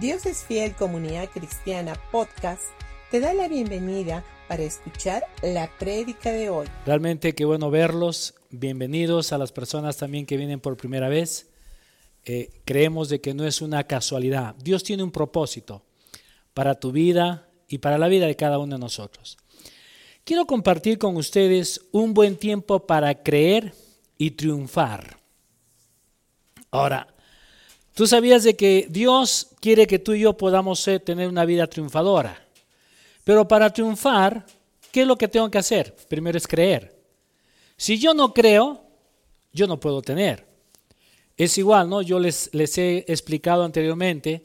Dios es Fiel Comunidad Cristiana Podcast te da la bienvenida para escuchar la prédica de hoy. Realmente qué bueno verlos. Bienvenidos a las personas también que vienen por primera vez. Eh, creemos de que no es una casualidad. Dios tiene un propósito para tu vida y para la vida de cada uno de nosotros. Quiero compartir con ustedes un buen tiempo para creer y triunfar. Ahora, tú sabías de que Dios quiere que tú y yo podamos tener una vida triunfadora. Pero para triunfar, ¿qué es lo que tengo que hacer? Primero es creer. Si yo no creo, yo no puedo tener. Es igual, ¿no? Yo les, les he explicado anteriormente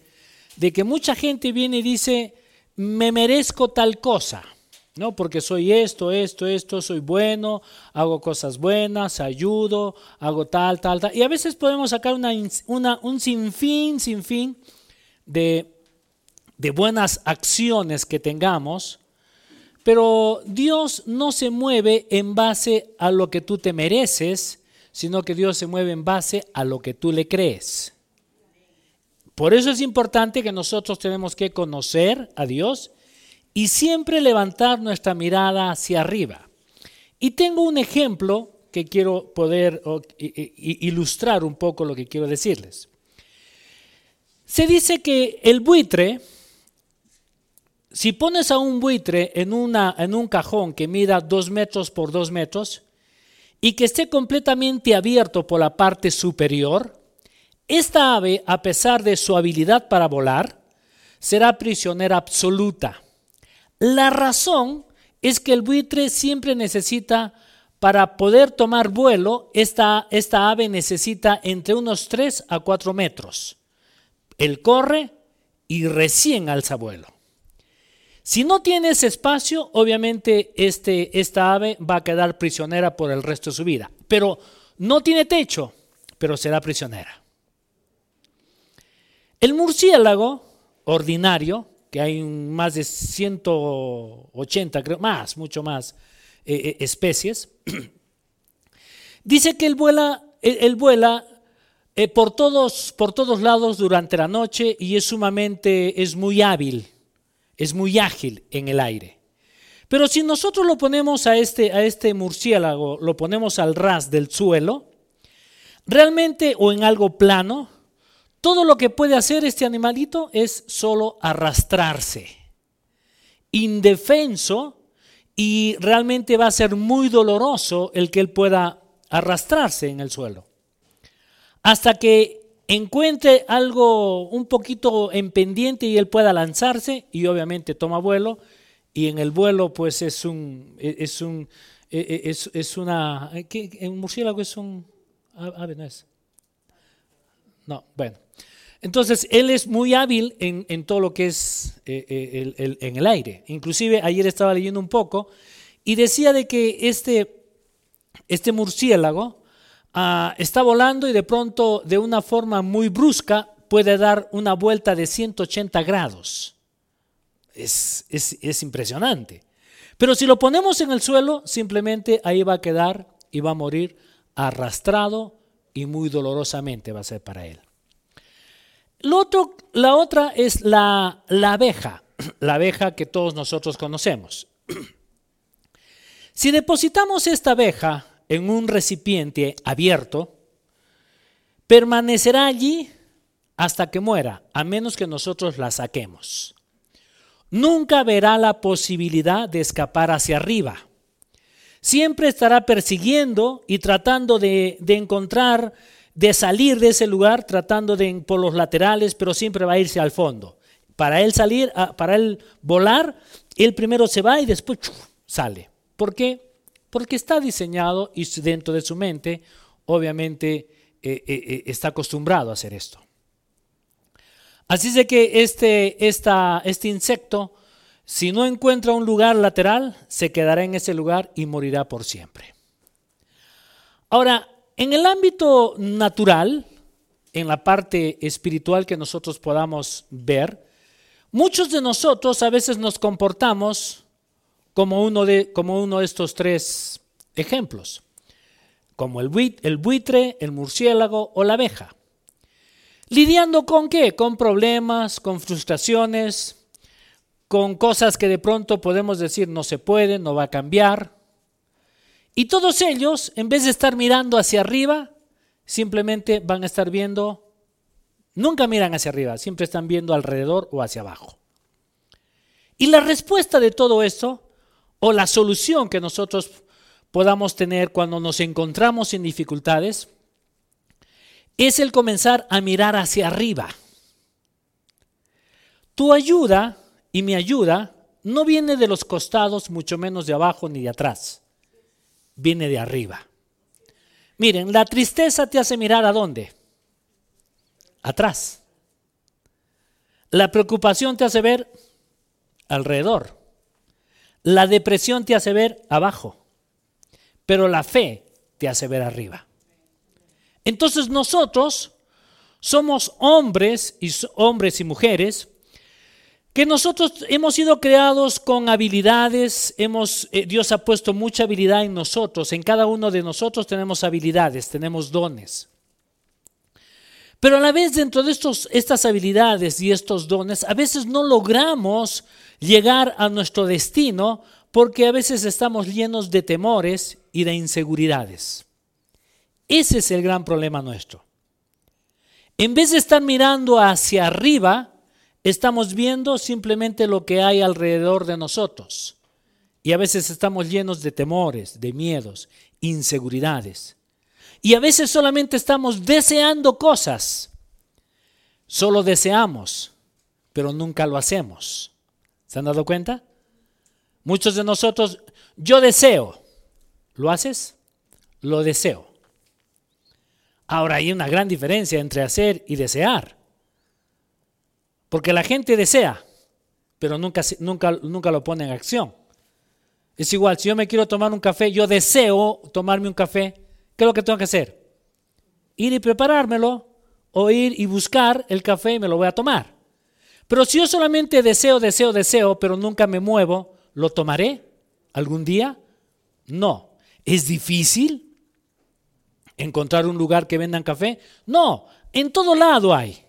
de que mucha gente viene y dice, me merezco tal cosa. ¿No? Porque soy esto, esto, esto, soy bueno, hago cosas buenas, ayudo, hago tal, tal, tal. Y a veces podemos sacar una, un sinfín, sinfín de, de buenas acciones que tengamos, pero Dios no se mueve en base a lo que tú te mereces, sino que Dios se mueve en base a lo que tú le crees. Por eso es importante que nosotros tenemos que conocer a Dios y siempre levantar nuestra mirada hacia arriba. Y tengo un ejemplo que quiero poder ilustrar un poco lo que quiero decirles. Se dice que el buitre, si pones a un buitre en, en un cajón que mida dos metros por dos metros y que esté completamente abierto por la parte superior, esta ave, a pesar de su habilidad para volar, será prisionera absoluta. La razón es que el buitre siempre necesita, para poder tomar vuelo, esta, esta ave necesita entre unos 3 a 4 metros. Él corre y recién alza vuelo. Si no tiene ese espacio, obviamente este, esta ave va a quedar prisionera por el resto de su vida. Pero no tiene techo, pero será prisionera. El murciélago ordinario que hay más de 180, creo, más, mucho más eh, eh, especies. Dice que él vuela, él, vuela eh, por, todos, por todos lados durante la noche y es sumamente, es muy hábil, es muy ágil en el aire. Pero si nosotros lo ponemos a este, a este murciélago, lo ponemos al ras del suelo, realmente o en algo plano, todo lo que puede hacer este animalito es solo arrastrarse, indefenso, y realmente va a ser muy doloroso el que él pueda arrastrarse en el suelo. Hasta que encuentre algo un poquito en pendiente y él pueda lanzarse y obviamente toma vuelo y en el vuelo pues es un es un es, es una ¿qué? un murciélago es un ave no es no bueno entonces, él es muy hábil en, todo lo que es eh, eh, en el aire. Inclusive ayer estaba leyendo un poco y decía de que este, este murciélago ah, está volando y de pronto de una forma muy brusca puede dar una vuelta de 180 grados. Es, es impresionante. Pero si lo ponemos en el suelo, simplemente ahí va a quedar y va a morir arrastrado y muy dolorosamente va a ser para él la otra es la, la abeja, la abeja que todos nosotros conocemos. Si depositamos esta abeja en un recipiente abierto, permanecerá allí hasta que muera, a menos que nosotros la saquemos. Nunca verá la posibilidad de escapar hacia arriba. Siempre estará persiguiendo y tratando de, de encontrar de salir de ese lugar tratando de por los laterales, pero siempre va a irse al fondo. Para él salir, ah, para él volar, él primero se va y después sale. ¿Por qué? Porque está diseñado y dentro de su mente, obviamente, eh, eh, eh, está acostumbrado a hacer esto. Así es de que este, este insecto, si no encuentra un lugar lateral, se quedará en ese lugar y morirá por siempre. Ahora, en el ámbito natural, en la parte espiritual que nosotros podamos ver, muchos de nosotros a veces nos comportamos como uno de, como uno de estos tres ejemplos, como el, buitre, el murciélago o la abeja. lidiando con qué? Con problemas, con frustraciones, con cosas que de pronto podemos decir no se puede, no va a cambiar. Y todos ellos, en vez de estar mirando hacia arriba, simplemente van a estar viendo, nunca miran hacia arriba, siempre están viendo alrededor o hacia abajo. Y la respuesta de todo esto, o la solución que nosotros podamos tener cuando nos encontramos en dificultades, es el comenzar a mirar hacia arriba. Tu ayuda y mi ayuda no viene de los costados, mucho menos de abajo ni de atrás. Viene de arriba. Miren, la tristeza te hace mirar a dónde? Atrás. La preocupación te hace ver alrededor. La depresión te hace ver abajo. Pero la fe te hace ver arriba. Entonces nosotros somos hombres y hombres y mujeres que nosotros hemos sido creados con habilidades, eh, Dios ha puesto mucha habilidad en nosotros, en cada uno de nosotros tenemos habilidades, tenemos dones. Pero a la vez dentro de estos, estas habilidades y estos dones, a veces no logramos llegar a nuestro destino porque a veces estamos llenos de temores y de inseguridades. Ese es el gran problema nuestro. En vez de estar mirando hacia arriba, estamos viendo simplemente lo que hay alrededor de nosotros. Y a veces estamos llenos de temores, de miedos, inseguridades. Y a veces solamente estamos deseando cosas. Solo deseamos, pero nunca lo hacemos. ¿Se han dado cuenta? Muchos de nosotros, yo deseo. ¿Lo haces? Lo deseo. Ahora hay una gran diferencia entre hacer y desear. Porque la gente desea, pero nunca, nunca, nunca lo pone en acción. Es igual, si yo me quiero tomar un café, yo deseo tomarme un café, ¿qué es lo que tengo que hacer? Ir y preparármelo o ir y buscar el café y me lo voy a tomar. Pero si yo solamente deseo, deseo, deseo, pero nunca me muevo, ¿lo tomaré algún día? No. ¿Es difícil? encontrar un lugar que vendan café. No, en todo lado hay.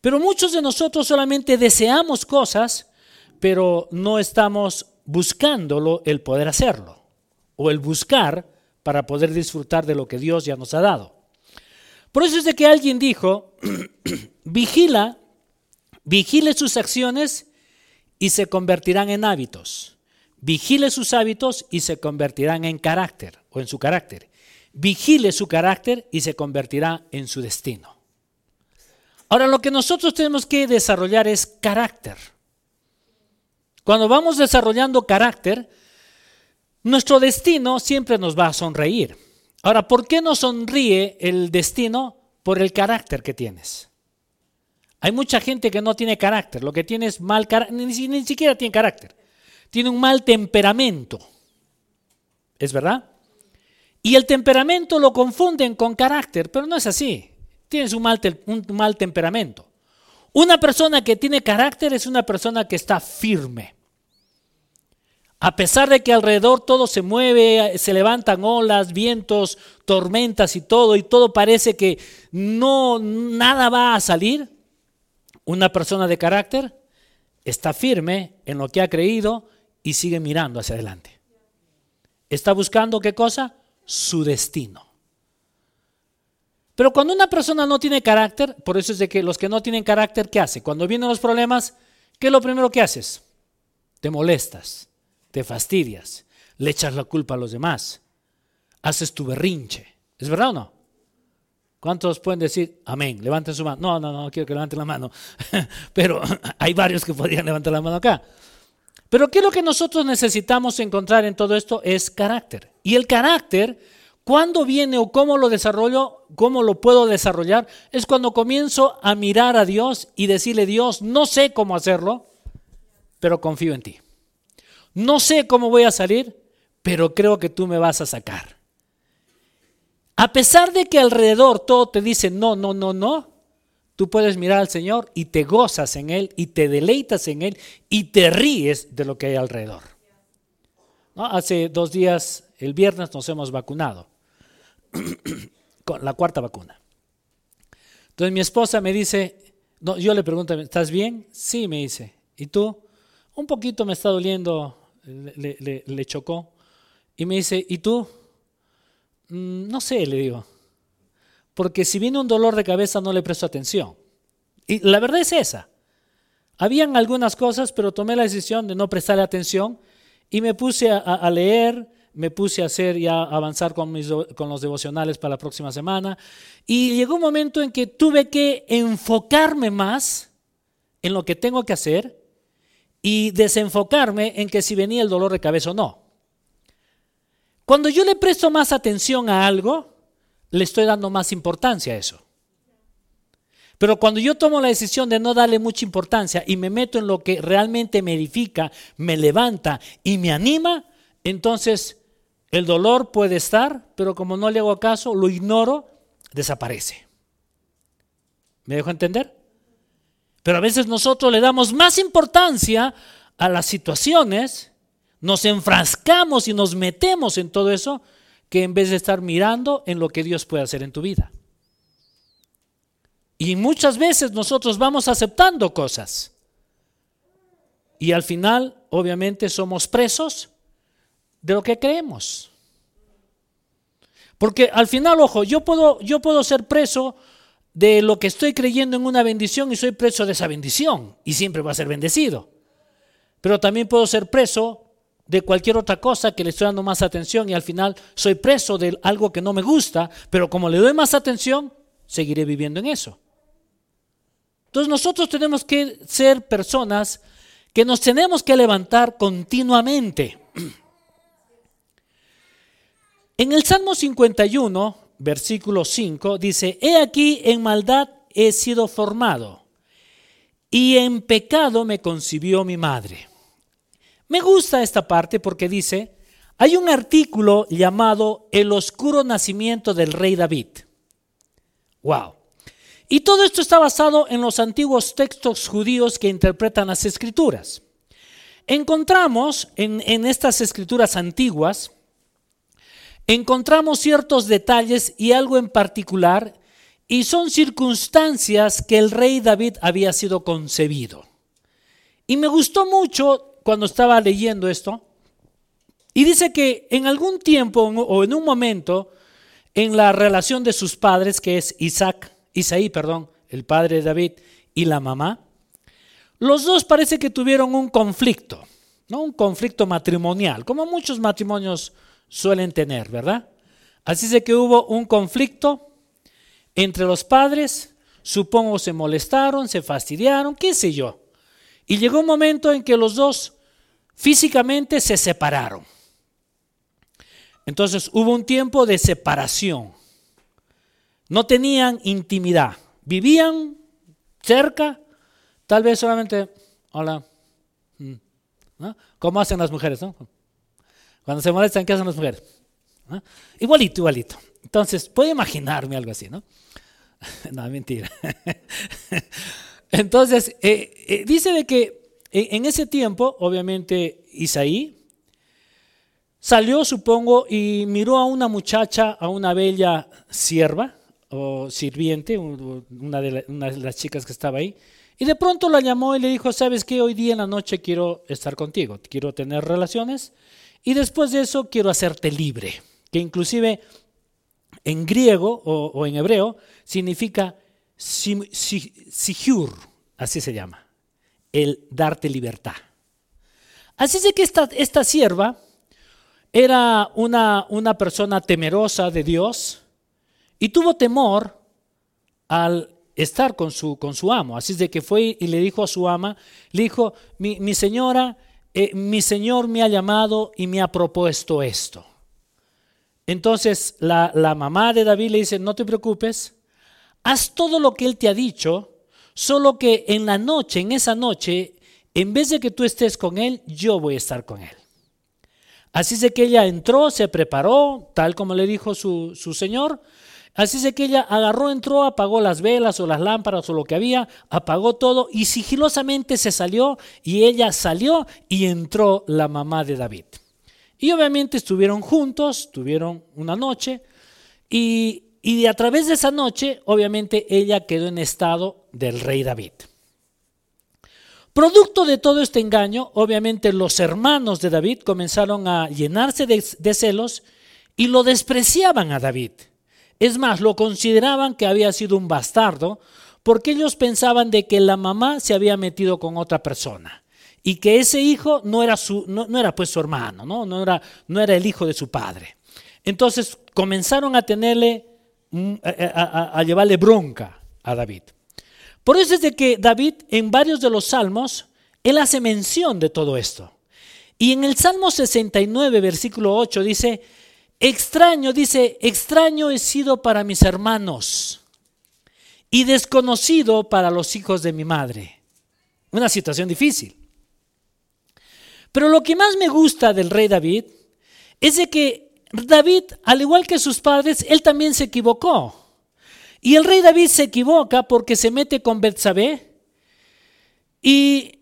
Pero muchos de nosotros solamente deseamos cosas, pero no estamos buscándolo el poder hacerlo o el buscar para poder disfrutar de lo que Dios ya nos ha dado. Por eso es de que alguien dijo, vigila, vigile sus acciones y se convertirán en hábitos. Vigile sus hábitos y se convertirán en carácter o en su carácter vigile su carácter y se convertirá en su destino. Ahora, lo que nosotros tenemos que desarrollar es carácter. Cuando vamos desarrollando carácter, nuestro destino siempre nos va a sonreír. Ahora, ¿por qué no sonríe el destino? Por el carácter que tienes. Hay mucha gente que no tiene carácter, lo que tiene es mal carácter, ni, ni siquiera tiene carácter, tiene un mal temperamento. ¿Es verdad? Y el temperamento lo confunden con carácter, pero no es así. Tienes un mal, mal temperamento. Una persona que tiene carácter es una persona que está firme. A pesar de que alrededor todo se mueve, se levantan olas, vientos, tormentas y todo, y todo parece que no nada va a salir, una persona de carácter está firme en lo que ha creído y sigue mirando hacia adelante. ¿Está buscando qué cosa? su destino. Pero cuando una persona no tiene carácter, por eso es de que los que no tienen carácter, ¿qué hace? Cuando vienen los problemas, ¿qué es lo primero que haces? Te molestas, te fastidias, le echas la culpa a los demás, haces tu berrinche. ¿Es verdad o no? ¿Cuántos pueden decir amén? Levanten su mano. No, no, no, quiero que levanten la mano. Pero hay varios que podrían levantar la mano acá. Pero ¿qué es lo que nosotros necesitamos encontrar en todo esto? Es carácter. Y el carácter, ¿cuándo viene o cómo lo desarrollo, cómo lo puedo desarrollar? Es cuando comienzo a mirar a Dios y decirle, Dios, no sé cómo hacerlo, pero confío en ti. No sé cómo voy a salir, pero creo que tú me vas a sacar. A pesar de que alrededor todo te dice no, no, no, no, Tú puedes mirar al Señor y te gozas en Él y te deleitas en Él y te ríes de lo que hay alrededor. Hace dos días, el viernes, nos hemos vacunado con la cuarta vacuna. Entonces mi esposa me dice, no, yo le pregunto, ¿estás bien? Sí, me dice. ¿Y tú? Un poquito me está doliendo, le, le chocó. Y me dice, ¿y tú? Mm, no sé, le digo. Porque si viene un dolor de cabeza no le presto atención. Y la verdad es esa. Habían algunas cosas, pero tomé la decisión de no prestarle atención y me puse a, leer, me puse a hacer ya avanzar con, mis, con los devocionales para la próxima semana. Y llegó un momento en que tuve que enfocarme más en lo que tengo que hacer y desenfocarme en que si venía el dolor de cabeza o no. Cuando yo le presto más atención a algo, le estoy dando más importancia a eso. Pero cuando yo tomo la decisión de no darle mucha importancia y me meto en lo que realmente me edifica, me levanta y me anima, entonces el dolor puede estar, pero como no le hago caso, lo ignoro, desaparece. ¿Me dejo entender? Pero a veces nosotros le damos más importancia a las situaciones, nos enfrascamos y nos metemos en todo eso, que en vez de estar mirando en lo que Dios puede hacer en tu vida. Y muchas veces nosotros vamos aceptando cosas. Y al final, obviamente, somos presos de lo que creemos. Porque al final, ojo, yo puedo, yo puedo ser preso de lo que estoy creyendo en una bendición y soy preso de esa bendición y siempre va a ser bendecido. Pero también puedo ser preso de cualquier otra cosa que le estoy dando más atención y al final soy preso de algo que no me gusta, pero como le doy más atención, seguiré viviendo en eso. Entonces nosotros tenemos que ser personas que nos tenemos que levantar continuamente. En el Salmo 51, versículo 5, dice, He aquí en maldad he sido formado, y en pecado me concibió mi madre. Me gusta esta parte porque dice, hay un artículo llamado El oscuro nacimiento del rey David. Wow. Y todo esto está basado en los antiguos textos judíos que interpretan las escrituras. Encontramos en, estas escrituras antiguas, encontramos ciertos detalles y algo en particular, y son circunstancias que el rey David había sido concebido. Y me gustó mucho cuando estaba leyendo esto, y dice que en algún tiempo o en un momento, en la relación de sus padres, que es Isaac Isaí, perdón, el padre de David y la mamá, los dos parece que tuvieron un conflicto, ¿no? Un conflicto matrimonial, como muchos matrimonios suelen tener, ¿verdad? Así es que hubo un conflicto entre los padres, supongo se molestaron, se fastidiaron, qué sé yo. Y llegó un momento en que los dos físicamente se separaron. Entonces hubo un tiempo de separación. No tenían intimidad. Vivían cerca, tal vez solamente, hola, mm, ¿no? ¿Cómo hacen las mujeres? No? Cuando se molestan, ¿qué hacen las mujeres? Igualito, igualito. Entonces, puedo imaginarme algo así, ¿no? no, mentira. Entonces, eh, eh, dice de que eh, en ese tiempo, obviamente, Isaí salió, supongo, y miró a una muchacha, a una bella sierva, o sirviente, una de, las chicas que estaba ahí, y de pronto la llamó y le dijo, sabes que hoy día en la noche quiero estar contigo, quiero tener relaciones, y después de eso quiero hacerte libre, que inclusive en griego o, en hebreo significa sigur, así se llama, el darte libertad. Así es que esta, esta sierva era una, una persona temerosa de Dios, y tuvo temor al estar con su, con su amo. Así es de que fue y le dijo a su ama, le dijo, mi, señora, eh, mi señor me ha llamado y me ha propuesto esto. Entonces la, mamá de David le dice, no te preocupes, haz todo lo que él te ha dicho, solo que en la noche, en esa noche, en vez de que tú estés con él, yo voy a estar con él. Así es de que ella entró, se preparó, tal como le dijo su señor, Así es que ella agarró, entró, apagó las velas o las lámparas o lo que había, apagó todo y sigilosamente se salió y ella salió y entró la mamá de David. Y obviamente estuvieron juntos, tuvieron una noche y y a través de esa noche, obviamente, ella quedó en estado del rey David. Producto de todo este engaño, obviamente los hermanos de David comenzaron a llenarse de, de, celos y lo despreciaban a David. Es más, lo consideraban que había sido un bastardo porque ellos pensaban de que la mamá se había metido con otra persona y que ese hijo no era, su, no, era pues su hermano, ¿no? No, era, el hijo de su padre. Entonces comenzaron a tenerle, mm, a llevarle bronca a David. Por eso es de que David en varios de los salmos, él hace mención de todo esto. Y en el Salmo 69, versículo 8 dice, extraño, dice, extraño he sido para mis hermanos y desconocido para los hijos de mi madre. Una situación difícil. Pero lo que más me gusta del rey David es de que David, al igual que sus padres, él también se equivocó. Y el rey David se equivoca porque se mete con Betsabé y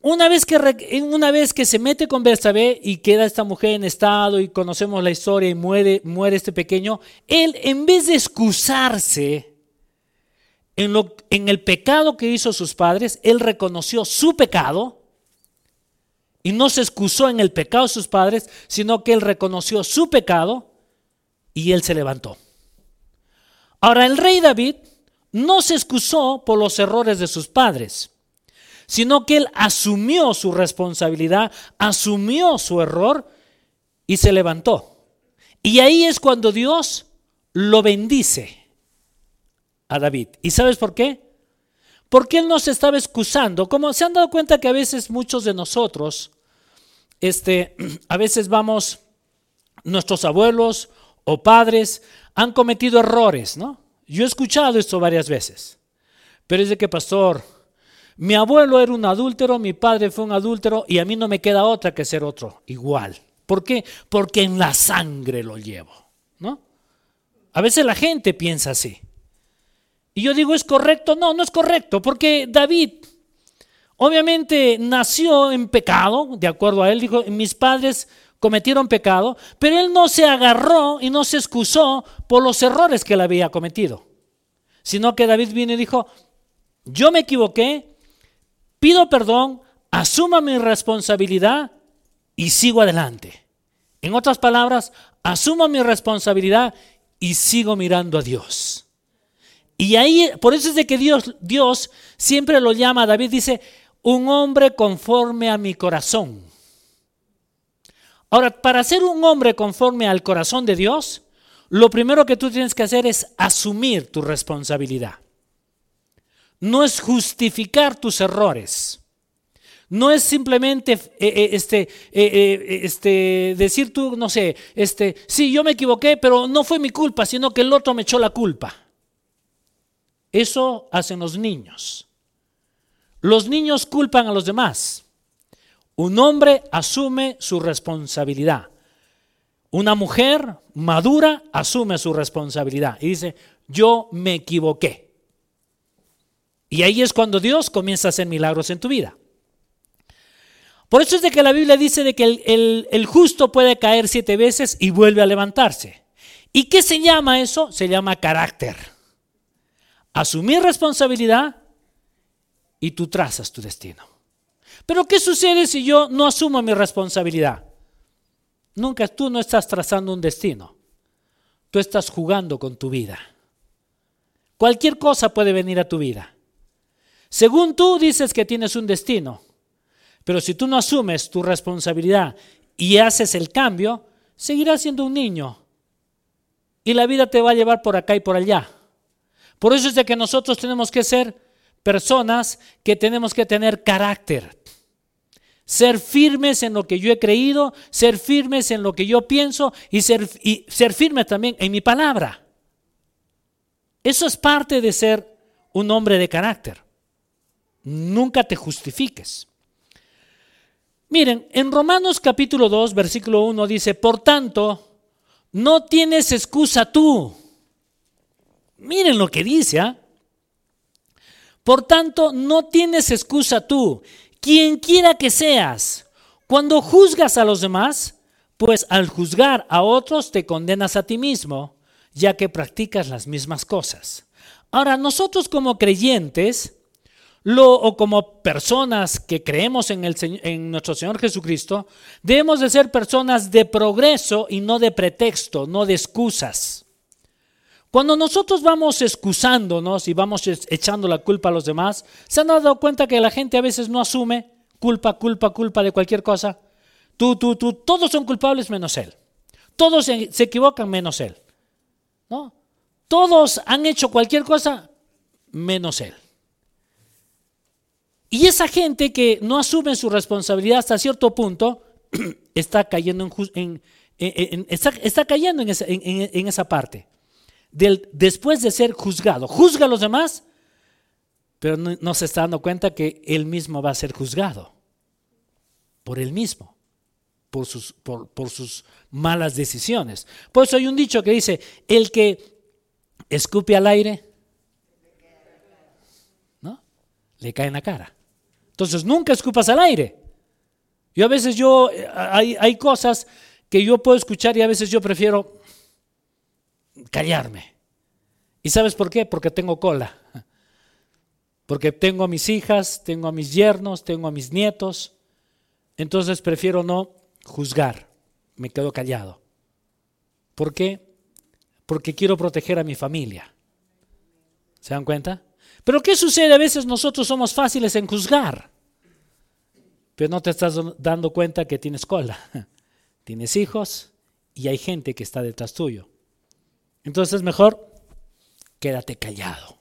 una vez, que, una vez que se mete con Betsabé y queda esta mujer en estado y conocemos la historia y muere, muere este pequeño, él en vez de excusarse en, lo, en el pecado que hizo sus padres, él reconoció su pecado y no se excusó en el pecado de sus padres, sino que él reconoció su pecado y él se levantó. Ahora, el rey David no se excusó por los errores de sus padres, sino que él asumió su responsabilidad, asumió su error y se levantó. Y ahí es cuando Dios lo bendice a David. ¿Y sabes por qué? Porque él no se estaba excusando. Como se han dado cuenta que a veces muchos de nosotros, este, a veces vamos, nuestros abuelos o padres han cometido errores, ¿no? Yo he escuchado esto varias veces. Pero es de que, pastor, mi abuelo era un adúltero, mi padre fue un adúltero y a mí no me queda otra que ser otro, igual. ¿Por qué? Porque en la sangre lo llevo, ¿no? A veces la gente piensa así. Y yo digo, ¿es correcto? No, no es correcto, porque David obviamente nació en pecado, de acuerdo a él, dijo, mis padres cometieron pecado, pero él no se agarró y no se excusó por los errores que él había cometido, sino que David vino y dijo, yo me equivoqué, pido perdón, asuma mi responsabilidad y sigo adelante. En otras palabras, asumo mi responsabilidad y sigo mirando a Dios. Y ahí, por eso es de que Dios, Dios siempre lo llama, David dice, un hombre conforme a mi corazón. Ahora, para ser un hombre conforme al corazón de Dios, lo primero que tú tienes que hacer es asumir tu responsabilidad. No es justificar tus errores. No es simplemente eh, eh, este, eh, este, decir tú, no sé, este, sí, yo me equivoqué, pero no fue mi culpa, sino que el otro me echó la culpa. Eso hacen los niños. Los niños culpan a los demás. Un hombre asume su responsabilidad. Una mujer madura asume su responsabilidad y dice, yo me equivoqué. Y ahí es cuando Dios comienza a hacer milagros en tu vida. Por eso es de que la Biblia dice de que el, el, el justo puede caer siete veces y vuelve a levantarse. ¿Y qué se llama eso? Se llama carácter. Asumir responsabilidad y tú trazas tu destino. Pero ¿qué sucede si yo no asumo mi responsabilidad? Nunca tú no estás trazando un destino. Tú estás jugando con tu vida. Cualquier cosa puede venir a tu vida. Según tú dices que tienes un destino, pero si tú no asumes tu responsabilidad y haces el cambio, seguirás siendo un niño. Y la vida te va a llevar por acá y por allá. Por eso es de que nosotros tenemos que ser personas que tenemos que tener carácter ser firmes en lo que yo he creído, ser firmes en lo que yo pienso y ser, y ser firmes también en mi palabra. Eso es parte de ser un hombre de carácter. Nunca te justifiques. Miren, en Romanos capítulo 2, versículo 1 dice, por tanto, no tienes excusa tú. Miren lo que dice. ¿ah? Por tanto, no tienes excusa tú quien quiera que seas. Cuando juzgas a los demás, pues al juzgar a otros te condenas a ti mismo, ya que practicas las mismas cosas. Ahora, nosotros como creyentes, lo, o como personas que creemos en, el, en nuestro Señor Jesucristo, debemos de ser personas de progreso y no de pretexto, no de excusas. Cuando nosotros vamos excusándonos y vamos echando la culpa a los demás, ¿se han dado cuenta que la gente a veces no asume culpa, culpa, culpa de cualquier cosa? Tú, tú, tú, todos son culpables menos él. Todos se, se equivocan menos él. ¿No? Todos han hecho cualquier cosa menos él. Y esa gente que no asume su responsabilidad hasta cierto punto está cayendo en, esa, parte. Después de ser juzgado, juzga a los demás, pero no, se está dando cuenta que él mismo va a ser juzgado por él mismo, por sus, por, por sus malas decisiones. Por eso hay un dicho que dice, el que escupe al aire, ¿no? Le cae en la cara. Entonces nunca escupas al aire. Yo a veces yo, hay, hay cosas que yo puedo escuchar y a veces yo prefiero callarme. ¿Y sabes por qué? Porque tengo cola. Porque tengo a mis hijas, tengo a mis yernos, tengo a mis nietos. Entonces prefiero no juzgar. Me quedo callado. ¿Por qué? Porque quiero proteger a mi familia. ¿Se dan cuenta? Pero ¿qué sucede? A veces nosotros somos fáciles en juzgar, pero no te estás dando cuenta que tienes cola, tienes hijos y hay gente que está detrás tuyo. Entonces mejor quédate callado.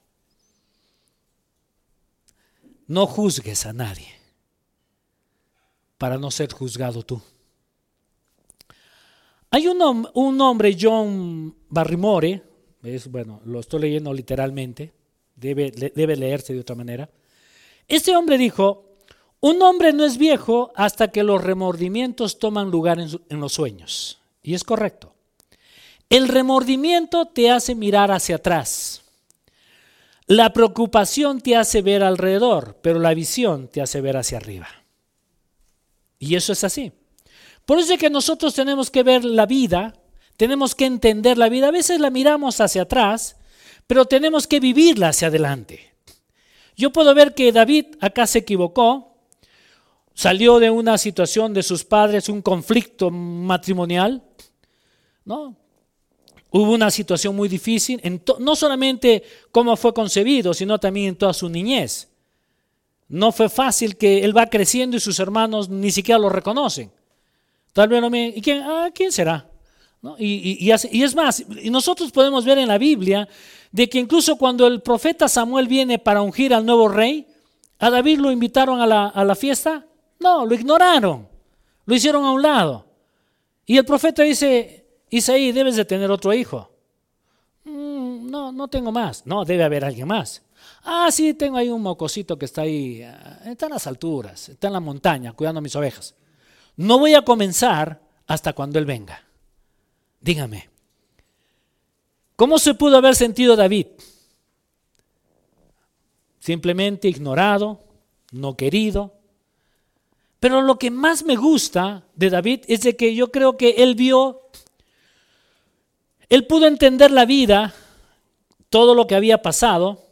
No juzgues a nadie para no ser juzgado tú. Hay un, un hombre, John Barrymore, es, bueno, lo estoy leyendo literalmente, debe, debe leerse de otra manera. Este hombre dijo, un hombre no es viejo hasta que los remordimientos toman lugar en, en los sueños. Y es correcto. El remordimiento te hace mirar hacia atrás. La preocupación te hace ver alrededor, pero la visión te hace ver hacia arriba. Y eso es así. Por eso es que nosotros tenemos que ver la vida, tenemos que entender la vida. A veces la miramos hacia atrás pero tenemos que vivirla hacia adelante. Yo puedo ver que David acá se equivocó, salió de una situación de sus padres, un conflicto matrimonial, ¿no? Hubo una situación muy difícil, no solamente cómo fue concebido, sino también en toda su niñez. No fue fácil que él va creciendo y sus hermanos ni siquiera lo reconocen. Tal vez no me... ¿Y quién, ah, ¿quién será? Y, es más, nosotros podemos ver en la Biblia de que incluso cuando el profeta Samuel viene para ungir al nuevo rey, a David lo invitaron a la, fiesta. No, lo ignoraron, lo hicieron a un lado. Y el profeta dice, Isaí, debes de tener otro hijo. Mm, no, no tengo más. No, debe haber alguien más. Ah, sí, tengo ahí un mocosito que está ahí, ah, está en las alturas, está en la montaña, cuidando mis ovejas. No voy a comenzar hasta cuando él venga. Dígame, ¿cómo se pudo haber sentido David? Simplemente ignorado, no querido. Pero lo que más me gusta de David es de que yo creo que él vio, él pudo entender la vida, todo lo que había pasado,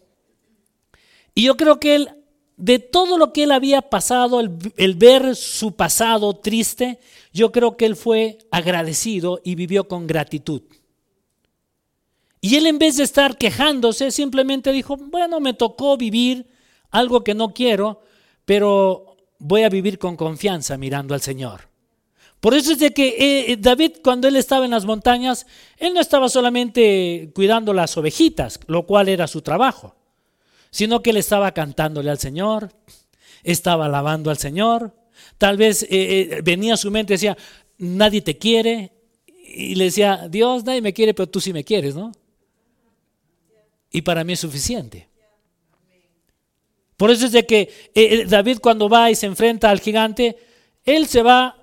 y yo creo que él, de todo lo que él había pasado, el, ver su pasado triste, yo creo que él fue agradecido y vivió con gratitud. Y él en vez de estar quejándose, simplemente dijo, bueno, me tocó vivir algo que no quiero, pero voy a vivir con confianza mirando al Señor. Por eso es de que eh, eh, David cuando él estaba en las montañas, él no estaba solamente cuidando las ovejitas, lo cual era su trabajo, sino que él estaba cantándole al Señor, estaba alabando al Señor, Tal vez eh, eh, venía a su mente y decía, nadie te quiere. Y le decía, Dios, nadie me quiere, pero tú sí me quieres, ¿no? Y para mí es suficiente. Por eso es de que eh, David cuando va y se enfrenta al gigante, él se va,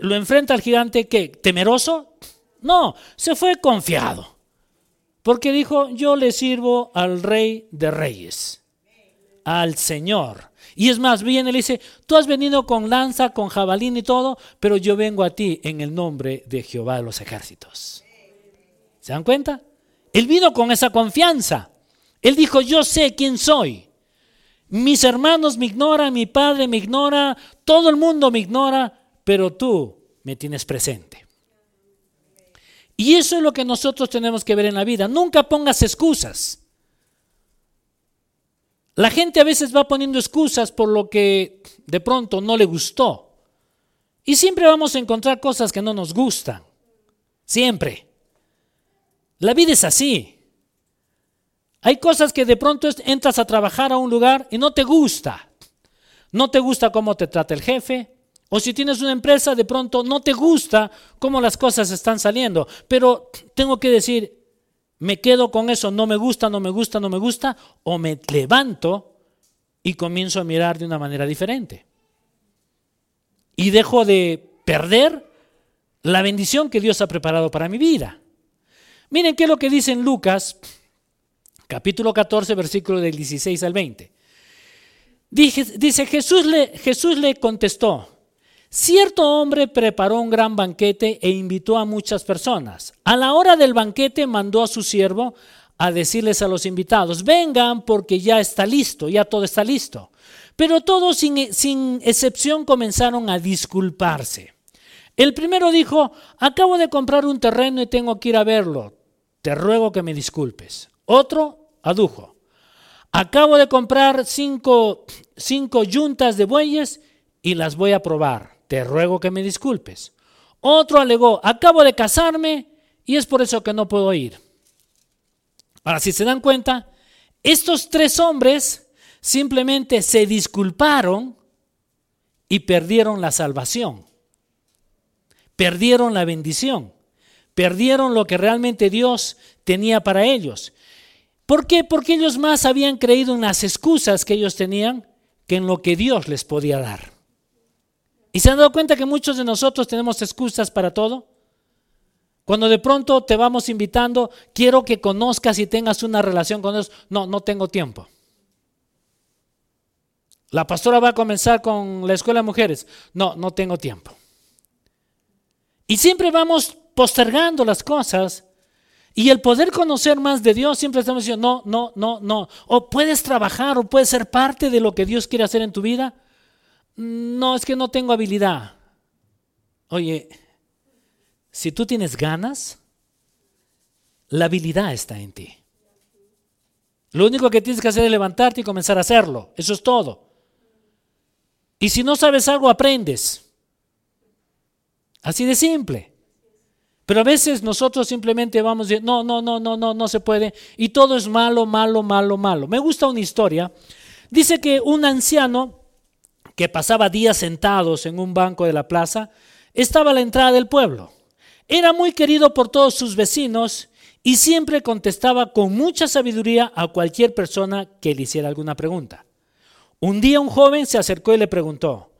lo enfrenta al gigante, ¿qué? ¿Temeroso? No, se fue confiado. Porque dijo, yo le sirvo al rey de reyes, al Señor. Y es más, viene y le dice, tú has venido con lanza, con jabalín y todo, pero yo vengo a ti en el nombre de Jehová de los ejércitos. ¿Se dan cuenta? Él vino con esa confianza. Él dijo, yo sé quién soy. Mis hermanos me ignoran, mi padre me ignora, todo el mundo me ignora, pero tú me tienes presente. Y eso es lo que nosotros tenemos que ver en la vida. Nunca pongas excusas. La gente a veces va poniendo excusas por lo que de pronto no le gustó. Y siempre vamos a encontrar cosas que no nos gustan. Siempre. La vida es así. Hay cosas que de pronto entras a trabajar a un lugar y no te gusta. No te gusta cómo te trata el jefe. O si tienes una empresa, de pronto no te gusta cómo las cosas están saliendo. Pero tengo que decir, me quedo con eso, no me gusta, no me gusta, no me gusta, o me levanto y comienzo a mirar de una manera diferente. Y dejo de perder la bendición que Dios ha preparado para mi vida. Miren qué es lo que dice en Lucas, capítulo 14, versículo del 16 al 20. Dice, Jesús le, Jesús le contestó, Cierto hombre preparó un gran banquete e invitó a muchas personas. A la hora del banquete mandó a su siervo a decirles a los invitados, vengan porque ya está listo, ya todo está listo. Pero todos sin, sin excepción comenzaron a disculparse. El primero dijo, acabo de comprar un terreno y tengo que ir a verlo. Te ruego que me disculpes. Otro adujo, acabo de comprar cinco, cinco yuntas de bueyes y las voy a probar te ruego que me disculpes. Otro alegó, acabo de casarme y es por eso que no puedo ir. Ahora, si se dan cuenta, estos tres hombres simplemente se disculparon y perdieron la salvación. Perdieron la bendición. Perdieron lo que realmente Dios tenía para ellos. ¿Por qué? Porque ellos más habían creído en las excusas que ellos tenían que en lo que Dios les podía dar. ¿Y se han dado cuenta que muchos de nosotros tenemos excusas para todo? Cuando de pronto te vamos invitando, quiero que conozcas y tengas una relación con ellos. No, no tengo tiempo. La pastora va a comenzar con la escuela de mujeres. No, no tengo tiempo. Y siempre vamos postergando las cosas. Y el poder conocer más de Dios, siempre estamos diciendo, no, no, no, no. O puedes trabajar o puedes ser parte de lo que Dios quiere hacer en tu vida. No, es que no tengo habilidad. Oye, si tú tienes ganas, la habilidad está en ti. Lo único que tienes que hacer es levantarte y comenzar a hacerlo. Eso es todo. Y si no sabes algo, aprendes. Así de simple. Pero a veces nosotros simplemente vamos decir, no, no, no, no, no, no se puede. Y todo es malo, malo, malo, malo. Me gusta una historia. Dice que un anciano que pasaba días sentados en un banco de la plaza, estaba a la entrada del pueblo. Era muy querido por todos sus vecinos y siempre contestaba con mucha sabiduría a cualquier persona que le hiciera alguna pregunta. Un día un joven se acercó y le preguntó,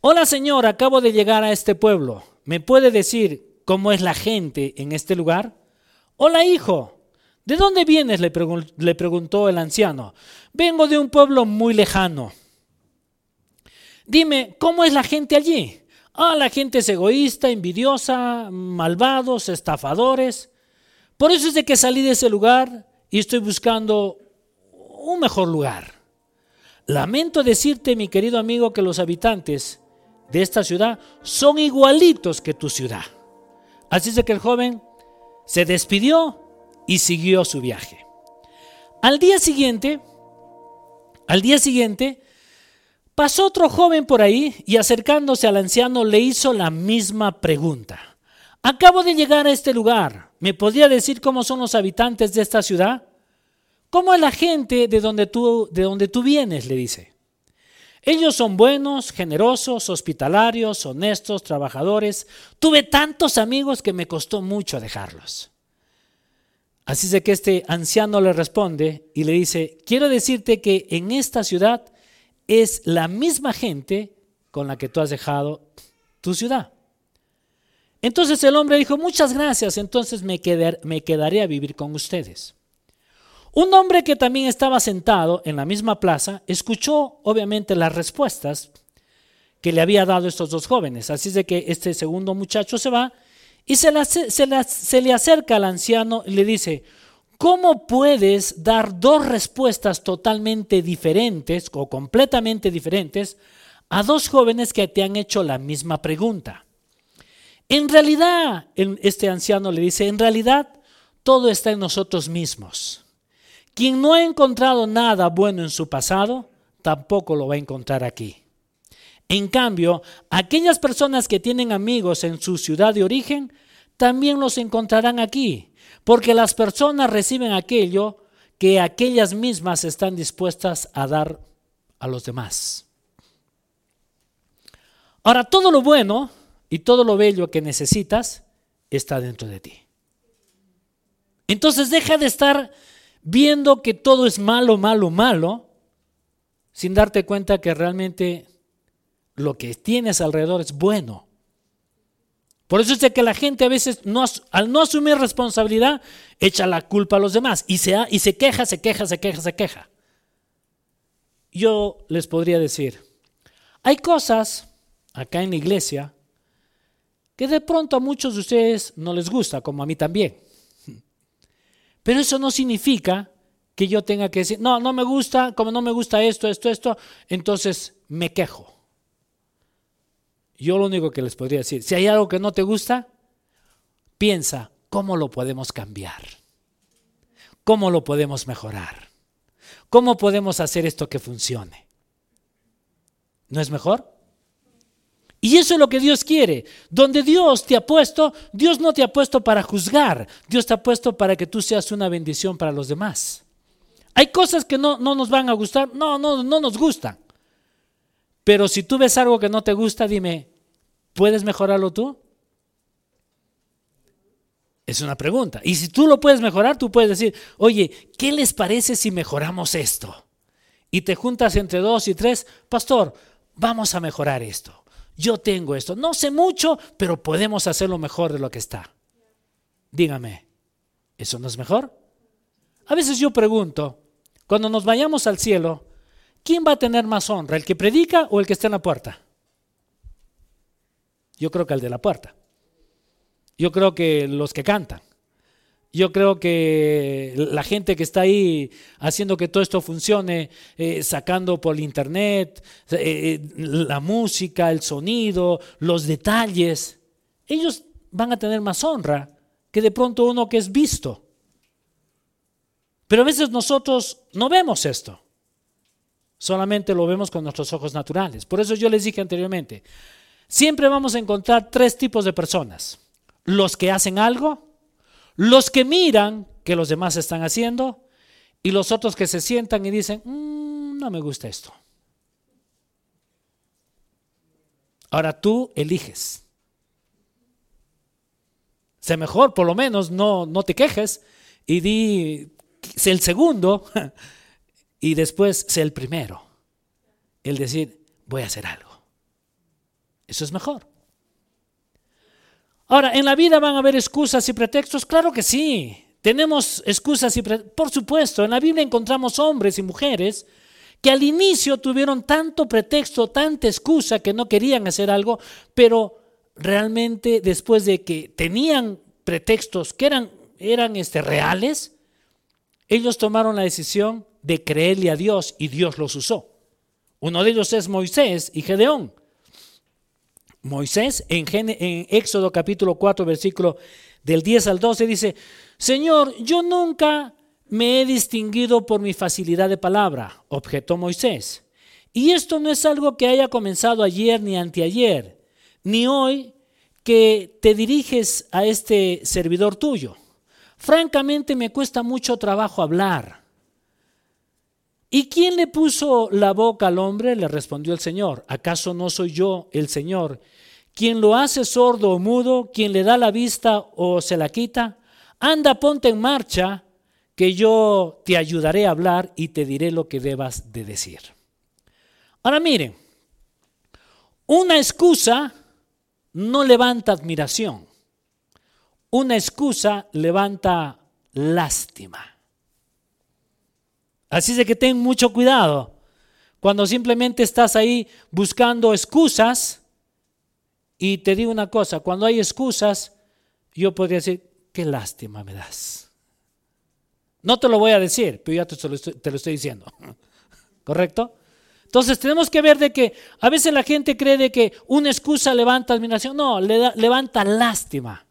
Hola señor, acabo de llegar a este pueblo. ¿Me puede decir cómo es la gente en este lugar? Hola hijo, ¿de dónde vienes? Le, le preguntó el anciano. Vengo de un pueblo muy lejano. Dime, ¿cómo es la gente allí? Ah, la gente es egoísta, envidiosa, malvados, estafadores. Por eso es de que salí de ese lugar y estoy buscando un mejor lugar. Lamento decirte, mi querido amigo, que los habitantes de esta ciudad son igualitos que tu ciudad. Así es de que el joven se despidió y siguió su viaje. Al día siguiente, al día siguiente, Pasó otro joven por ahí y acercándose al anciano le hizo la misma pregunta. Acabo de llegar a este lugar. ¿Me podría decir cómo son los habitantes de esta ciudad? ¿Cómo es la gente de donde tú, de donde tú vienes? le dice. Ellos son buenos, generosos, hospitalarios, honestos, trabajadores. Tuve tantos amigos que me costó mucho dejarlos. Así es que este anciano le responde y le dice, quiero decirte que en esta ciudad es la misma gente con la que tú has dejado tu ciudad. Entonces el hombre dijo, muchas gracias, entonces me, me quedaré a vivir con ustedes. Un hombre que también estaba sentado en la misma plaza escuchó obviamente las respuestas que le había dado estos dos jóvenes. Así es de que este segundo muchacho se va y se, se le acerca al anciano y le dice, ¿Cómo puedes dar dos respuestas totalmente diferentes o completamente diferentes a dos jóvenes que te han hecho la misma pregunta? En realidad, este anciano le dice, en realidad todo está en nosotros mismos. Quien no ha encontrado nada bueno en su pasado, tampoco lo va a encontrar aquí. En cambio, aquellas personas que tienen amigos en su ciudad de origen, también los encontrarán aquí, porque las personas reciben aquello que aquellas mismas están dispuestas a dar a los demás. Ahora, todo lo bueno y todo lo bello que necesitas está dentro de ti. Entonces deja de estar viendo que todo es malo, malo, malo, sin darte cuenta que realmente lo que tienes alrededor es bueno. Por eso es de que la gente a veces, al no asumir responsabilidad, echa la culpa a los demás y se, y se queja, se queja, se queja, se queja. Yo les podría decir, hay cosas acá en la iglesia que de pronto a muchos de ustedes no les gusta, como a mí también. Pero eso no significa que yo tenga que decir, no, no me gusta, como no me gusta esto, esto, esto, entonces me quejo. Yo lo único que les podría decir, si hay algo que no te gusta, piensa, ¿cómo lo podemos cambiar? ¿Cómo lo podemos mejorar? ¿Cómo podemos hacer esto que funcione? ¿No es mejor? Y eso es lo que Dios quiere. Donde Dios te ha puesto, Dios no te ha puesto para juzgar, Dios te ha puesto para que tú seas una bendición para los demás. Hay cosas que no, no nos van a gustar, no, no, no nos gustan. Pero si tú ves algo que no te gusta, dime, ¿puedes mejorarlo tú? Es una pregunta. Y si tú lo puedes mejorar, tú puedes decir, oye, ¿qué les parece si mejoramos esto? Y te juntas entre dos y tres, pastor, vamos a mejorar esto yo tengo esto. No sé mucho, pero podemos hacerlo mejor de lo que está. Dígame, ¿eso no es mejor? A veces yo pregunto, cuando nos vayamos al cielo, ¿quién va a tener más honra, el que predica o el que está en la puerta? Yo creo que el de la puerta. Yo creo que los que cantan. Yo creo que la gente que está ahí haciendo que todo esto funcione, eh, sacando por internet, eh, eh, la música, el sonido, los detalles, ellos van a tener más honra que de pronto uno que es visto. Pero a veces nosotros no vemos esto, solamente lo vemos con nuestros ojos naturales. Por eso yo les dije anteriormente, siempre vamos a encontrar tres tipos de personas. Los que hacen algo, los que miran que los demás están haciendo y los otros que se sientan y dicen, mm, no me gusta esto. Ahora tú eliges. Sé mejor, por lo menos, no, no te quejes y di, el segundo y después sé el primero. El decir, voy a hacer algo. Eso es mejor. Ahora, ¿en la vida van a haber excusas y pretextos? Claro que sí. Tenemos excusas y pretextos. Por supuesto, en la Biblia encontramos hombres y mujeres que al inicio tuvieron tanto pretexto, tanta excusa que no querían hacer algo, pero realmente después de que tenían pretextos que eran, eran este, reales, ellos tomaron la decisión de creerle a Dios y Dios los usó. Uno de ellos es Moisés y Gedeón. Moisés en, Éxodo capítulo 4, versículo del 10 al 12 dice, Señor, yo nunca me he distinguido por mi facilidad de palabra, objetó Moisés. Y esto no es algo que haya comenzado ayer ni anteayer, ni hoy que te diriges a este servidor tuyo. Francamente me cuesta mucho trabajo hablar. ¿Y quién le puso la boca al hombre? Le respondió el Señor. ¿Acaso no soy yo el Señor quien lo hace sordo o mudo, quien le da la vista o se la quita? Anda, ponte en marcha, que yo te ayudaré a hablar y te diré lo que debas de decir. Ahora miren, una excusa no levanta admiración, una excusa levanta lástima. Así de que ten mucho cuidado. Cuando simplemente estás ahí buscando excusas, y te digo una cosa, cuando hay excusas, yo podría decir, qué lástima me das. No te lo voy a decir, pero ya te lo estoy, te lo estoy diciendo. ¿Correcto? Entonces tenemos que ver de que a veces la gente cree de que una excusa levanta admiración. No, le levanta lástima.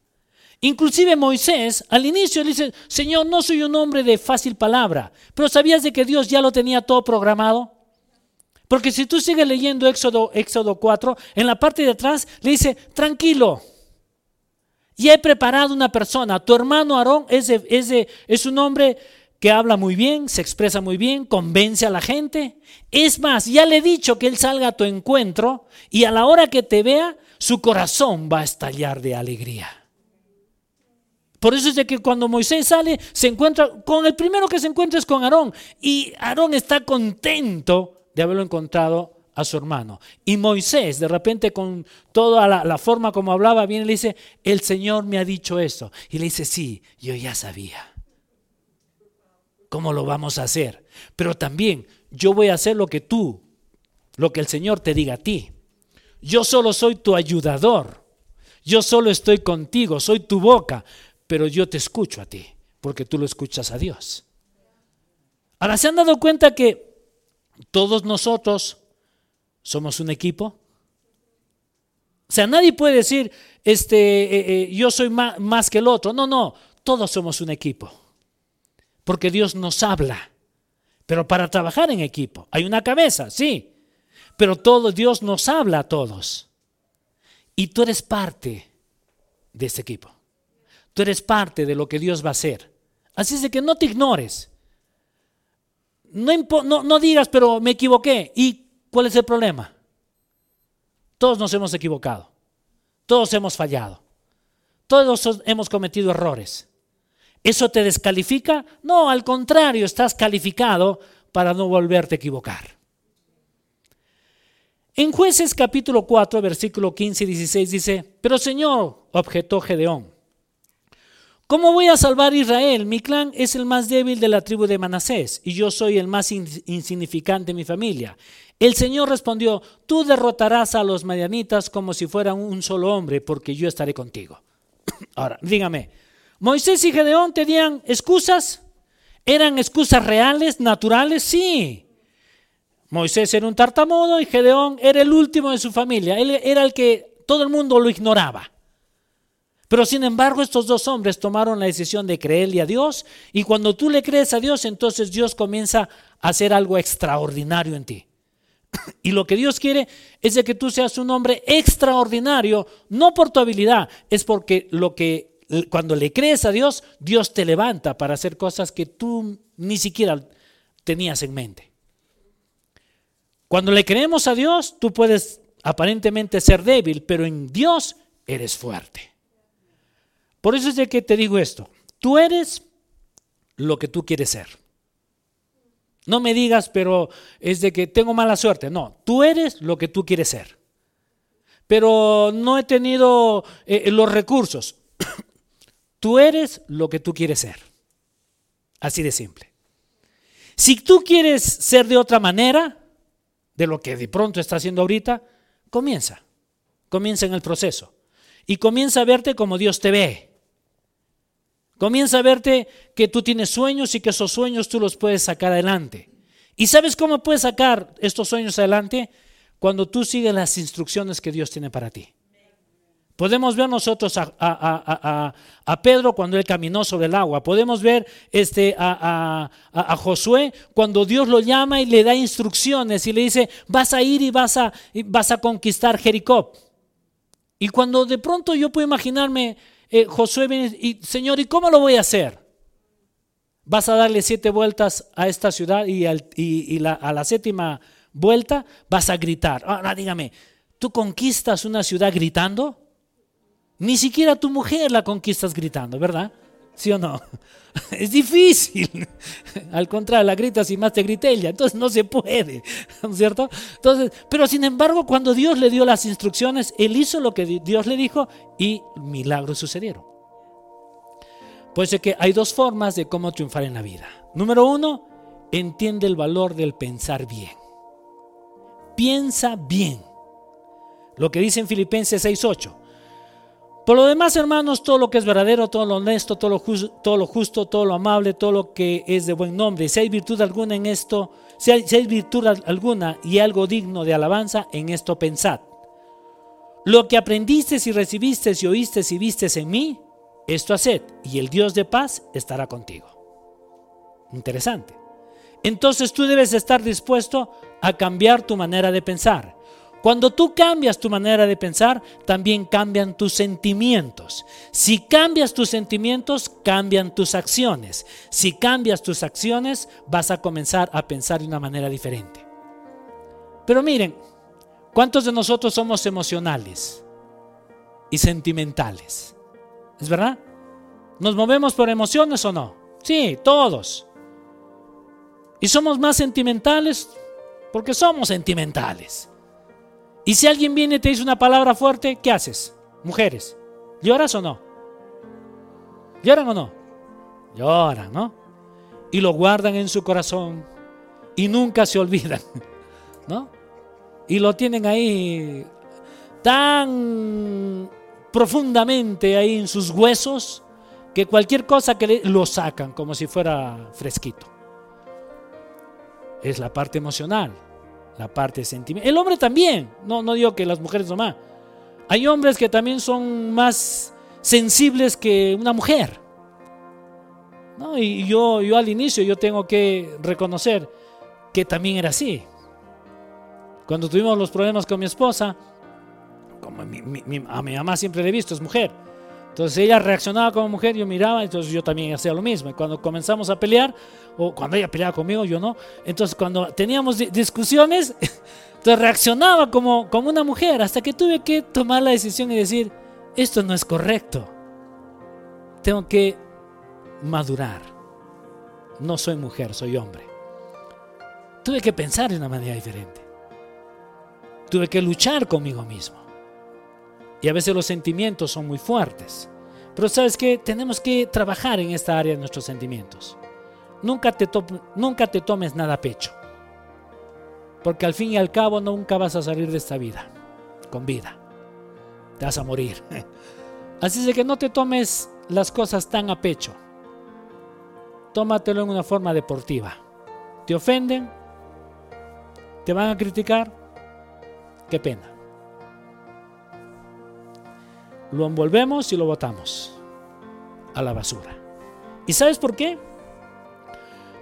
Inclusive Moisés al inicio le dice, Señor, no soy un hombre de fácil palabra, pero ¿sabías de que Dios ya lo tenía todo programado? Porque si tú sigues leyendo Éxodo, Éxodo 4, en la parte de atrás le dice, tranquilo, ya he preparado una persona, tu hermano Aarón es, es un hombre que habla muy bien, se expresa muy bien, convence a la gente. Es más, ya le he dicho que él salga a tu encuentro y a la hora que te vea, su corazón va a estallar de alegría. Por eso es de que cuando Moisés sale, se encuentra con el primero que se encuentra es con Aarón. Y Aarón está contento de haberlo encontrado a su hermano. Y Moisés, de repente, con toda la, forma como hablaba, viene y le dice, el Señor me ha dicho esto. Y le dice, sí, yo ya sabía. ¿Cómo lo vamos a hacer? Pero también yo voy a hacer lo que tú, lo que el Señor te diga a ti. Yo solo soy tu ayudador. Yo solo estoy contigo, soy tu boca, pero yo te escucho a ti, porque tú lo escuchas a Dios. Ahora, ¿se han dado cuenta que todos nosotros somos un equipo? O sea, nadie puede decir, este, eh, eh, yo soy más que el otro. No, no, todos somos un equipo porque Dios nos habla. Pero para trabajar en equipo, hay una cabeza, sí, pero todo Dios nos habla a todos. Y tú eres parte de ese equipo. Tú eres parte de lo que Dios va a hacer. Así es de que no te ignores. No, no, digas, pero me equivoqué. ¿Y cuál es el problema? Todos nos hemos equivocado. Todos hemos fallado. Todos hemos cometido errores. ¿Eso te descalifica? No, al contrario, estás calificado para no volverte a equivocar. En jueces capítulo 4, versículo 15 y 16 dice, pero Señor, objetó Gedeón, ¿cómo voy a salvar a Israel? Mi clan es el más débil de la tribu de Manasés y yo soy el más insignificante de mi familia. El Señor respondió, tú derrotarás a los madianitas como si fueran un solo hombre, porque yo estaré contigo. Ahora, dígame, Moisés y Gedeón tenían excusas. ¿Eran excusas reales, naturales? Sí. Moisés era un tartamudo y Gedeón era el último de su familia. Él era el que todo el mundo lo ignoraba. Pero sin embargo, estos dos hombres tomaron la decisión de creerle a Dios y cuando tú le crees a Dios, entonces Dios comienza a hacer algo extraordinario en ti. Y lo que Dios quiere es de que tú seas un hombre extraordinario, no por tu habilidad, es porque lo que cuando le crees a Dios, Dios te levanta para hacer cosas que tú ni siquiera tenías en mente. Cuando le creemos a Dios, tú puedes aparentemente ser débil, pero en Dios eres fuerte. Por eso es de que te digo esto. Tú eres lo que tú quieres ser. No me digas, pero es de que tengo mala suerte. No, tú eres lo que tú quieres ser. Pero no he tenido eh, los recursos. Tú eres lo que tú quieres ser. Así de simple. Si tú quieres ser de otra manera, de lo que de pronto está haciendo ahorita, comienza. Comienza en el proceso. Y comienza a verte como Dios te ve. Comienza a verte que tú tienes sueños y que esos sueños tú los puedes sacar adelante. ¿Y sabes cómo puedes sacar estos sueños adelante? Cuando tú sigues las instrucciones que Dios tiene para ti. Podemos ver nosotros a, Pedro cuando él caminó sobre el agua. Podemos ver este, a, Josué cuando Dios lo llama y le da instrucciones y le dice, vas a ir y vas a, vas a conquistar Jericó. Y cuando de pronto yo puedo imaginarme, eh, Josué viene y, Señor, ¿y cómo lo voy a hacer? Vas a darle siete vueltas a esta ciudad y, a la séptima vuelta vas a gritar. Ahora dígame, ¿tú conquistas una ciudad gritando? Ni siquiera tu mujer la conquistas gritando, ¿verdad? ¿Sí o no? Es difícil. Al contrario, la gritas y más te grita ella. Entonces no se puede, ¿no es cierto? Entonces, pero sin embargo, cuando Dios le dio las instrucciones, él hizo lo que Dios le dijo y milagros sucedieron. Pues es que hay dos formas de cómo triunfar en la vida. Número uno, entiende el valor del pensar bien. Piensa bien. Lo que dice en Filipenses 6:8 Por lo demás, hermanos, todo lo que es verdadero, todo lo honesto, todo lo, justo, todo lo justo, todo lo amable, todo lo que es de buen nombre, si hay virtud alguna en esto, si hay, si hay virtud alguna y algo digno de alabanza, en esto pensad. Lo que aprendiste y recibiste y oíste y viste en mí, esto haced, y el Dios de paz estará contigo. Interesante. Entonces tú debes estar dispuesto a cambiar tu manera de pensar. Cuando tú cambias tu manera de pensar, también cambian tus sentimientos. Si cambias tus sentimientos, cambian tus acciones. Si cambias tus acciones, vas a comenzar a pensar de una manera diferente. Pero miren, ¿cuántos de nosotros somos emocionales y sentimentales? ¿Es verdad? ¿Nos movemos por emociones o no? Sí, todos. Y somos más sentimentales porque somos sentimentales. Y si alguien viene y te dice una palabra fuerte, ¿qué haces? Mujeres, ¿lloras o no? ¿Lloran o no? Lloran, ¿no? Y lo guardan en su corazón y nunca se olvidan, ¿no? Y lo tienen ahí tan profundamente ahí en sus huesos que cualquier cosa que le, lo sacan como si fuera fresquito. Es la parte emocional la parte sentimental. El hombre también, no, no digo que las mujeres no más. Hay hombres que también son más sensibles que una mujer. ¿no? Y yo, yo al inicio yo tengo que reconocer que también era así. Cuando tuvimos los problemas con mi esposa, como a mi mamá siempre le he visto, es mujer. Entonces ella reaccionaba como mujer, yo miraba, entonces yo también hacía lo mismo. Y cuando comenzamos a pelear, o cuando ella peleaba conmigo, yo no. Entonces cuando teníamos discusiones, entonces reaccionaba como, como una mujer, hasta que tuve que tomar la decisión y decir, esto no es correcto. Tengo que madurar. No soy mujer, soy hombre. Tuve que pensar de una manera diferente. Tuve que luchar conmigo mismo. Y a veces los sentimientos son muy fuertes. Pero sabes que tenemos que trabajar en esta área de nuestros sentimientos. Nunca te, nunca te tomes nada a pecho. Porque al fin y al cabo nunca vas a salir de esta vida con vida. Te vas a morir. Así de que no te tomes las cosas tan a pecho. Tómatelo en una forma deportiva. ¿Te ofenden? ¿Te van a criticar? Qué pena lo envolvemos y lo botamos a la basura. ¿Y sabes por qué?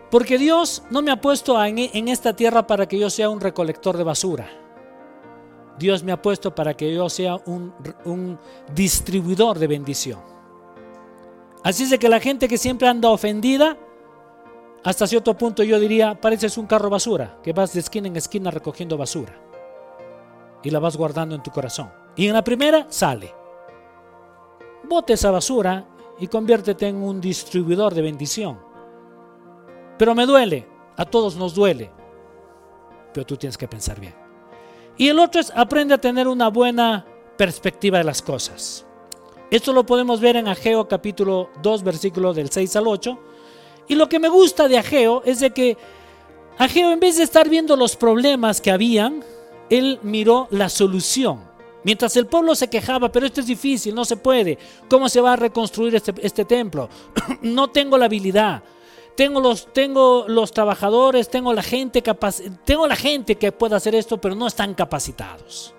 Porque Dios no me ha puesto en esta tierra para que yo sea un recolector de basura. Dios me ha puesto para que yo sea un, distribuidor de bendición. Así es de que la gente que siempre anda ofendida, hasta cierto punto yo diría, pareces un carro basura, que vas de esquina en esquina recogiendo basura. Y la vas guardando en tu corazón. Y en la primera sale bote esa basura y conviértete en un distribuidor de bendición. Pero me duele, a todos nos duele, pero tú tienes que pensar bien. Y el otro es aprende a tener una buena perspectiva de las cosas. Esto lo podemos ver en Ageo capítulo 2 versículo del 6 al 8. Y lo que me gusta de Ageo es de que Ageo en vez de estar viendo los problemas que habían, él miró la solución. Mientras el pueblo se quejaba, pero esto es difícil, no se puede. ¿Cómo se va a reconstruir este, este templo? no tengo la habilidad. Tengo los, trabajadores, tengo la, gente que pueda hacer esto, pero no están capacitados.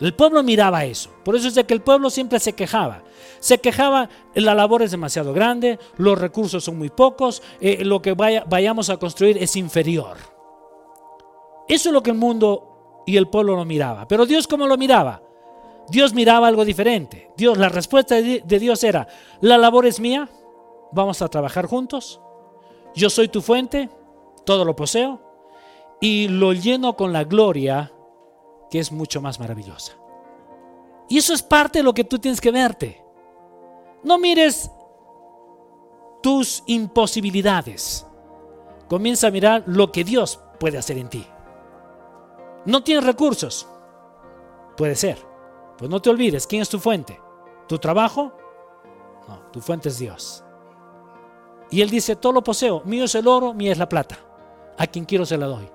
El pueblo miraba eso. Por eso es de que el pueblo siempre se quejaba. Se quejaba, la labor es demasiado grande, los recursos son muy pocos, eh, lo que vaya, vayamos a construir es inferior. Eso es lo que el mundo y el pueblo lo miraba. Pero Dios cómo lo miraba? Dios miraba algo diferente. Dios, la respuesta de Dios era, la labor es mía, vamos a trabajar juntos, yo soy tu fuente, todo lo poseo, y lo lleno con la gloria que es mucho más maravillosa. Y eso es parte de lo que tú tienes que verte. No mires tus imposibilidades. Comienza a mirar lo que Dios puede hacer en ti. ¿No tienes recursos? Puede ser. Pues no te olvides, ¿quién es tu fuente? ¿Tu trabajo? No, tu fuente es Dios. Y él dice, todo lo poseo, mío es el oro, mía es la plata. A quien quiero se la doy.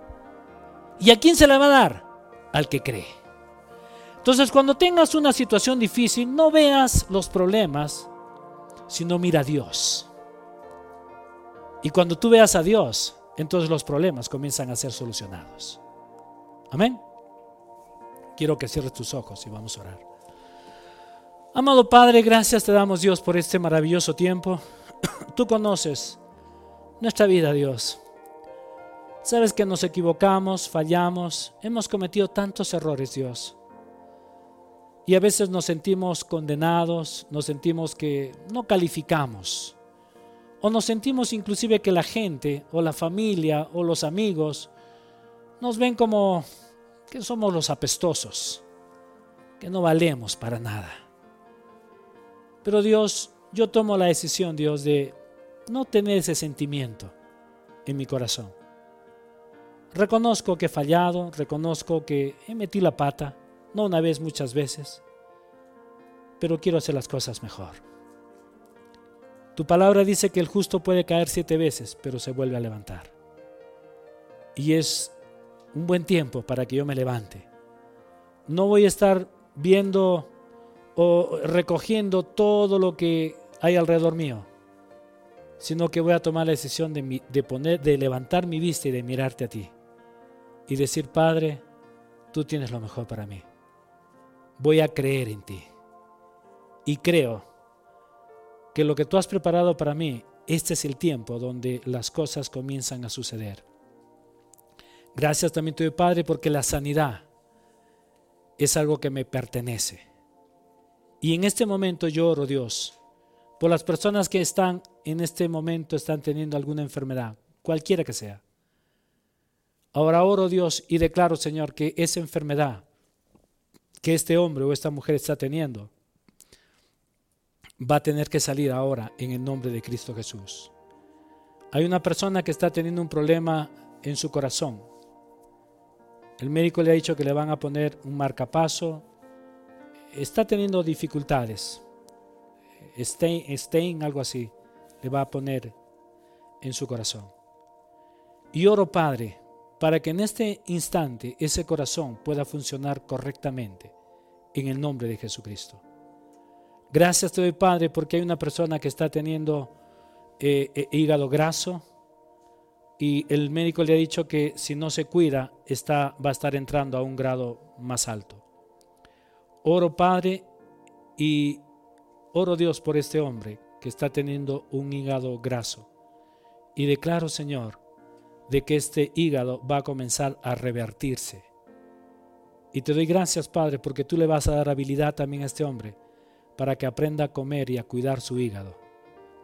¿Y a quién se la va a dar? Al que cree. Entonces, cuando tengas una situación difícil, no veas los problemas, sino mira a Dios. Y cuando tú veas a Dios, entonces los problemas comienzan a ser solucionados. Amén. Quiero que cierres tus ojos y vamos a orar. Amado Padre, gracias te damos Dios por este maravilloso tiempo. Tú conoces nuestra vida, Dios. Sabes que nos equivocamos, fallamos, hemos cometido tantos errores, Dios. Y a veces nos sentimos condenados, nos sentimos que no calificamos. O nos sentimos inclusive que la gente o la familia o los amigos nos ven como que somos los apestosos, que no valemos para nada. Pero Dios, yo tomo la decisión, Dios, de no tener ese sentimiento en mi corazón. Reconozco que he fallado, reconozco que he metido la pata, no una vez, muchas veces, pero quiero hacer las cosas mejor. Tu palabra dice que el justo puede caer siete veces, pero se vuelve a levantar. Y es un buen tiempo para que yo me levante. No voy a estar viendo o recogiendo todo lo que hay alrededor mío, sino que voy a tomar la decisión de, poner, de levantar mi vista y de mirarte a ti y decir, Padre, tú tienes lo mejor para mí. Voy a creer en ti. Y creo que lo que tú has preparado para mí, este es el tiempo donde las cosas comienzan a suceder. Gracias también, tu Padre, porque la sanidad es algo que me pertenece. Y en este momento yo oro, Dios, por las personas que están en este momento, están teniendo alguna enfermedad, cualquiera que sea. Ahora oro, Dios, y declaro, Señor, que esa enfermedad que este hombre o esta mujer está teniendo va a tener que salir ahora en el nombre de Cristo Jesús. Hay una persona que está teniendo un problema en su corazón. El médico le ha dicho que le van a poner un marcapaso. Está teniendo dificultades. Stein, Stein, algo así, le va a poner en su corazón. Y oro, Padre, para que en este instante ese corazón pueda funcionar correctamente en el nombre de Jesucristo. Gracias te doy, Padre, porque hay una persona que está teniendo eh, eh, hígado graso y el médico le ha dicho que si no se cuida está, va a estar entrando a un grado más alto. Oro, Padre, y oro Dios por este hombre que está teniendo un hígado graso. Y declaro, Señor, de que este hígado va a comenzar a revertirse. Y te doy gracias, Padre, porque tú le vas a dar habilidad también a este hombre para que aprenda a comer y a cuidar su hígado.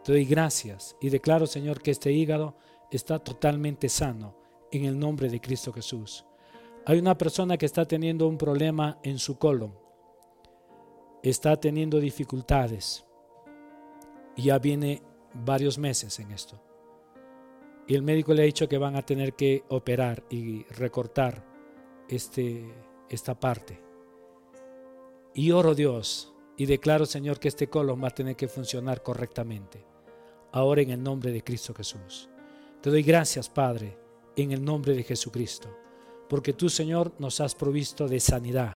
Te doy gracias y declaro, Señor, que este hígado está totalmente sano en el nombre de Cristo Jesús. Hay una persona que está teniendo un problema en su colon, está teniendo dificultades y ya viene varios meses en esto. Y el médico le ha dicho que van a tener que operar y recortar este, esta parte. Y oro Dios y declaro, Señor, que este colon va a tener que funcionar correctamente. Ahora en el nombre de Cristo Jesús. Te doy gracias, Padre, en el nombre de Jesucristo, porque tú, Señor, nos has provisto de sanidad